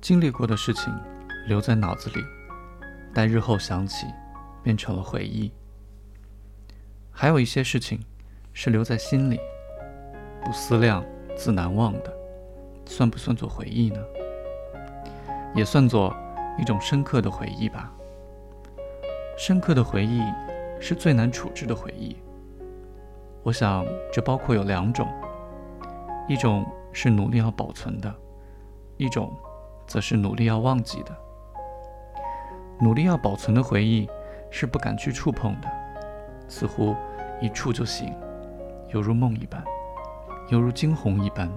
经历过的事情留在脑子里，待日后想起，变成了回忆。还有一些事情是留在心里，不思量，自难忘的，算不算作回忆呢？也算作一种深刻的回忆吧。深刻的回忆是最难处置的回忆。我想，这包括有两种：一种是努力要保存的，一种则是努力要忘记的。努力要保存的回忆是不敢去触碰的，似乎一触就醒，犹如梦一般，犹如惊鸿一般，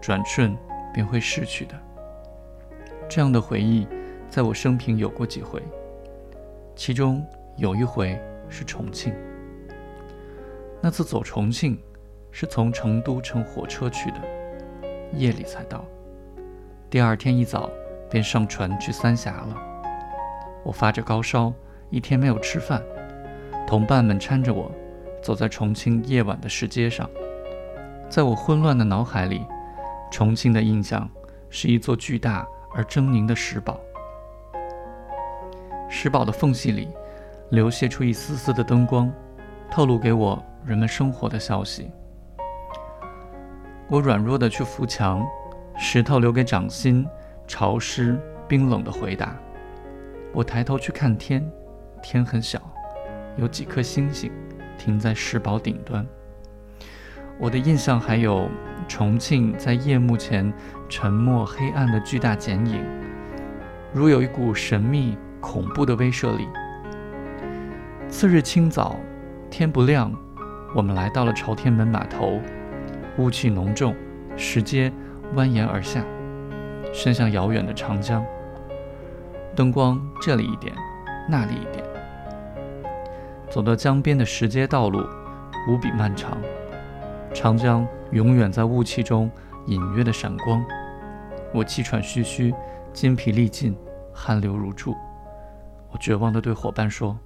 转瞬便会逝去的。这样的回忆，在我生平有过几回，其中有一回是重庆。那次走重庆，是从成都乘火车去的，夜里才到。第二天一早便上船去三峡了。我发着高烧，一天没有吃饭，同伴们搀着我，走在重庆夜晚的市街上。在我混乱的脑海里，重庆的印象是一座巨大。而狰狞的石堡，石堡的缝隙里流泻出一丝丝的灯光，透露给我人们生活的消息。我软弱的去扶墙，石头留给掌心潮湿冰冷的回答。我抬头去看天，天很小，有几颗星星停在石堡顶端。我的印象还有重庆在夜幕前沉默黑暗的巨大剪影，如有一股神秘恐怖的威慑力。次日清早，天不亮，我们来到了朝天门码头，雾气浓重，石阶蜿蜒而下，伸向遥远的长江。灯光这里一点，那里一点，走到江边的石阶道路无比漫长。长江永远在雾气中隐约的闪光，我气喘吁吁，筋疲力尽，汗流如注。我绝望地对伙伴说：“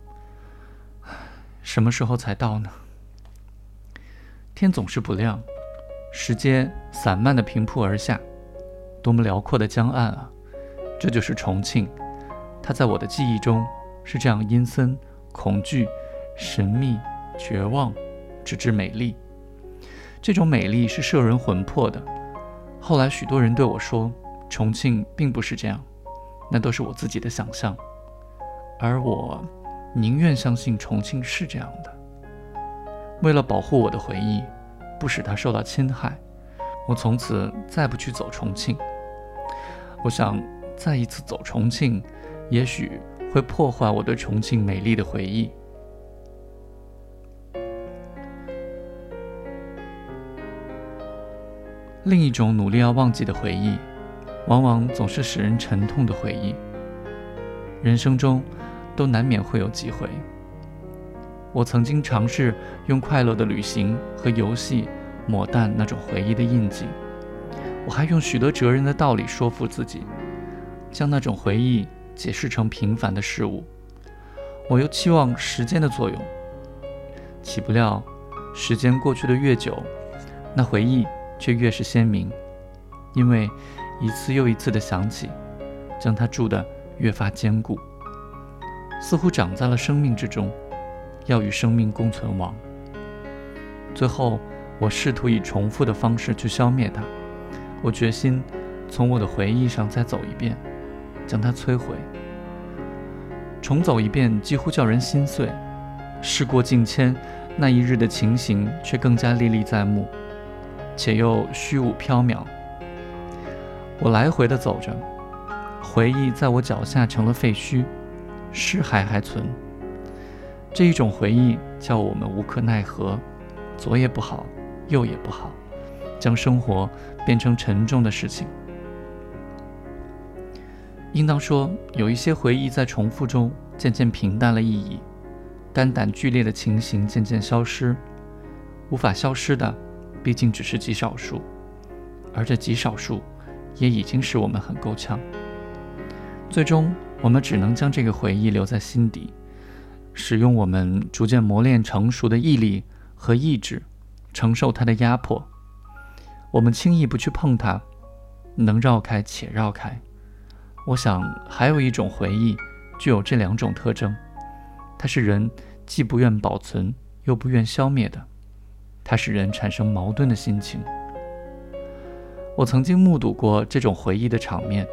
什么时候才到呢？”天总是不亮，时间散漫地平铺而下，多么辽阔的江岸啊！这就是重庆，它在我的记忆中是这样阴森、恐惧、神秘、绝望，直至美丽。这种美丽是摄人魂魄的。后来许多人对我说，重庆并不是这样，那都是我自己的想象。而我宁愿相信重庆是这样的。为了保护我的回忆，不使它受到侵害，我从此再不去走重庆。我想，再一次走重庆，也许会破坏我对重庆美丽的回忆。另一种努力要忘记的回忆，往往总是使人沉痛的回忆。人生中，都难免会有几回。我曾经尝试用快乐的旅行和游戏抹淡那种回忆的印记。我还用许多哲人的道理说服自己，将那种回忆解释成平凡的事物。我又期望时间的作用，岂不料，时间过去的越久，那回忆。却越是鲜明，因为一次又一次的想起，将它筑得越发坚固，似乎长在了生命之中，要与生命共存亡。最后，我试图以重复的方式去消灭它，我决心从我的回忆上再走一遍，将它摧毁。重走一遍几乎叫人心碎，事过境迁，那一日的情形却更加历历在目。且又虚无缥缈。我来回的走着，回忆在我脚下成了废墟，尸骸还存。这一种回忆叫我们无可奈何，左也不好，右也不好，将生活变成沉重的事情。应当说，有一些回忆在重复中渐渐平淡了意义，肝胆剧烈的情形渐渐消失，无法消失的。毕竟只是极少数，而这极少数，也已经使我们很够呛。最终，我们只能将这个回忆留在心底，使用我们逐渐磨练成熟的毅力和意志，承受它的压迫，我们轻易不去碰它，能绕开且绕开。我想，还有一种回忆具有这两种特征：它是人既不愿保存又不愿消灭的，它使人产生矛盾的心情。我曾经目睹过这种回忆的场面，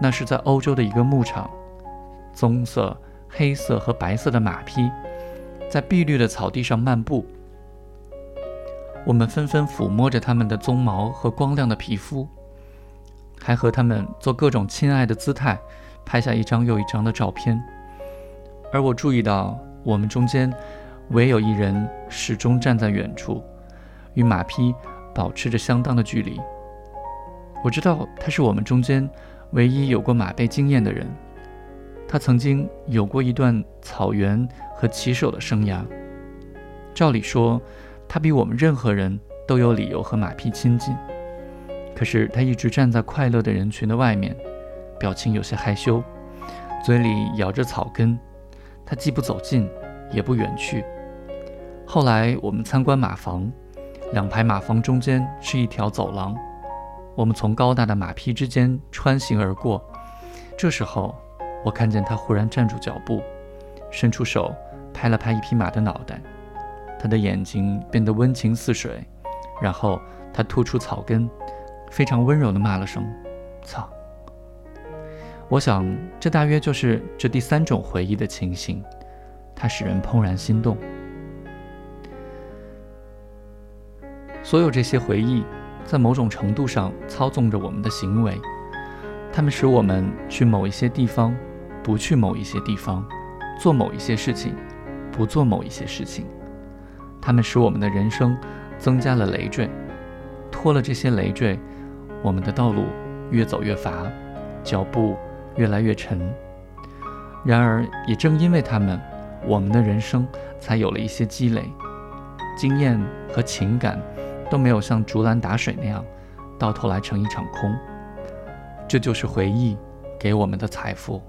那是在欧洲的一个牧场，棕色、黑色和白色的马匹在碧绿的草地上漫步。我们纷纷抚摸着它们的鬃毛和光亮的皮肤，还和它们做各种亲爱的姿态，拍下一张又一张的照片。而我注意到，我们中间唯有一人始终站在远处，与马匹保持着相当的距离。我知道他是我们中间唯一有过马背经验的人，他曾经有过一段草原和骑手的生涯。照理说。他比我们任何人都有理由和马匹亲近，可是他一直站在快乐的人群的外面，表情有些害羞，嘴里咬着草根。他既不走近，也不远去。后来我们参观马房，两排马房中间是一条走廊，我们从高大的马匹之间穿行而过。这时候，我看见他忽然站住脚步，伸出手拍了拍一匹马的脑袋。他的眼睛变得温情似水，然后他吐出草根，非常温柔地骂了声“操”。我想，这大约就是这第三种回忆的情形，它使人怦然心动。所有这些回忆，在某种程度上操纵着我们的行为，它们使我们去某一些地方，不去某一些地方，做某一些事情，不做某一些事情。它们使我们的人生增加了累赘，拖了这些累赘，我们的道路越走越乏，脚步越来越沉。然而，也正因为他们，我们的人生才有了一些积累，经验和情感都没有像竹篮打水那样，到头来成一场空。这就是回忆给我们的财富。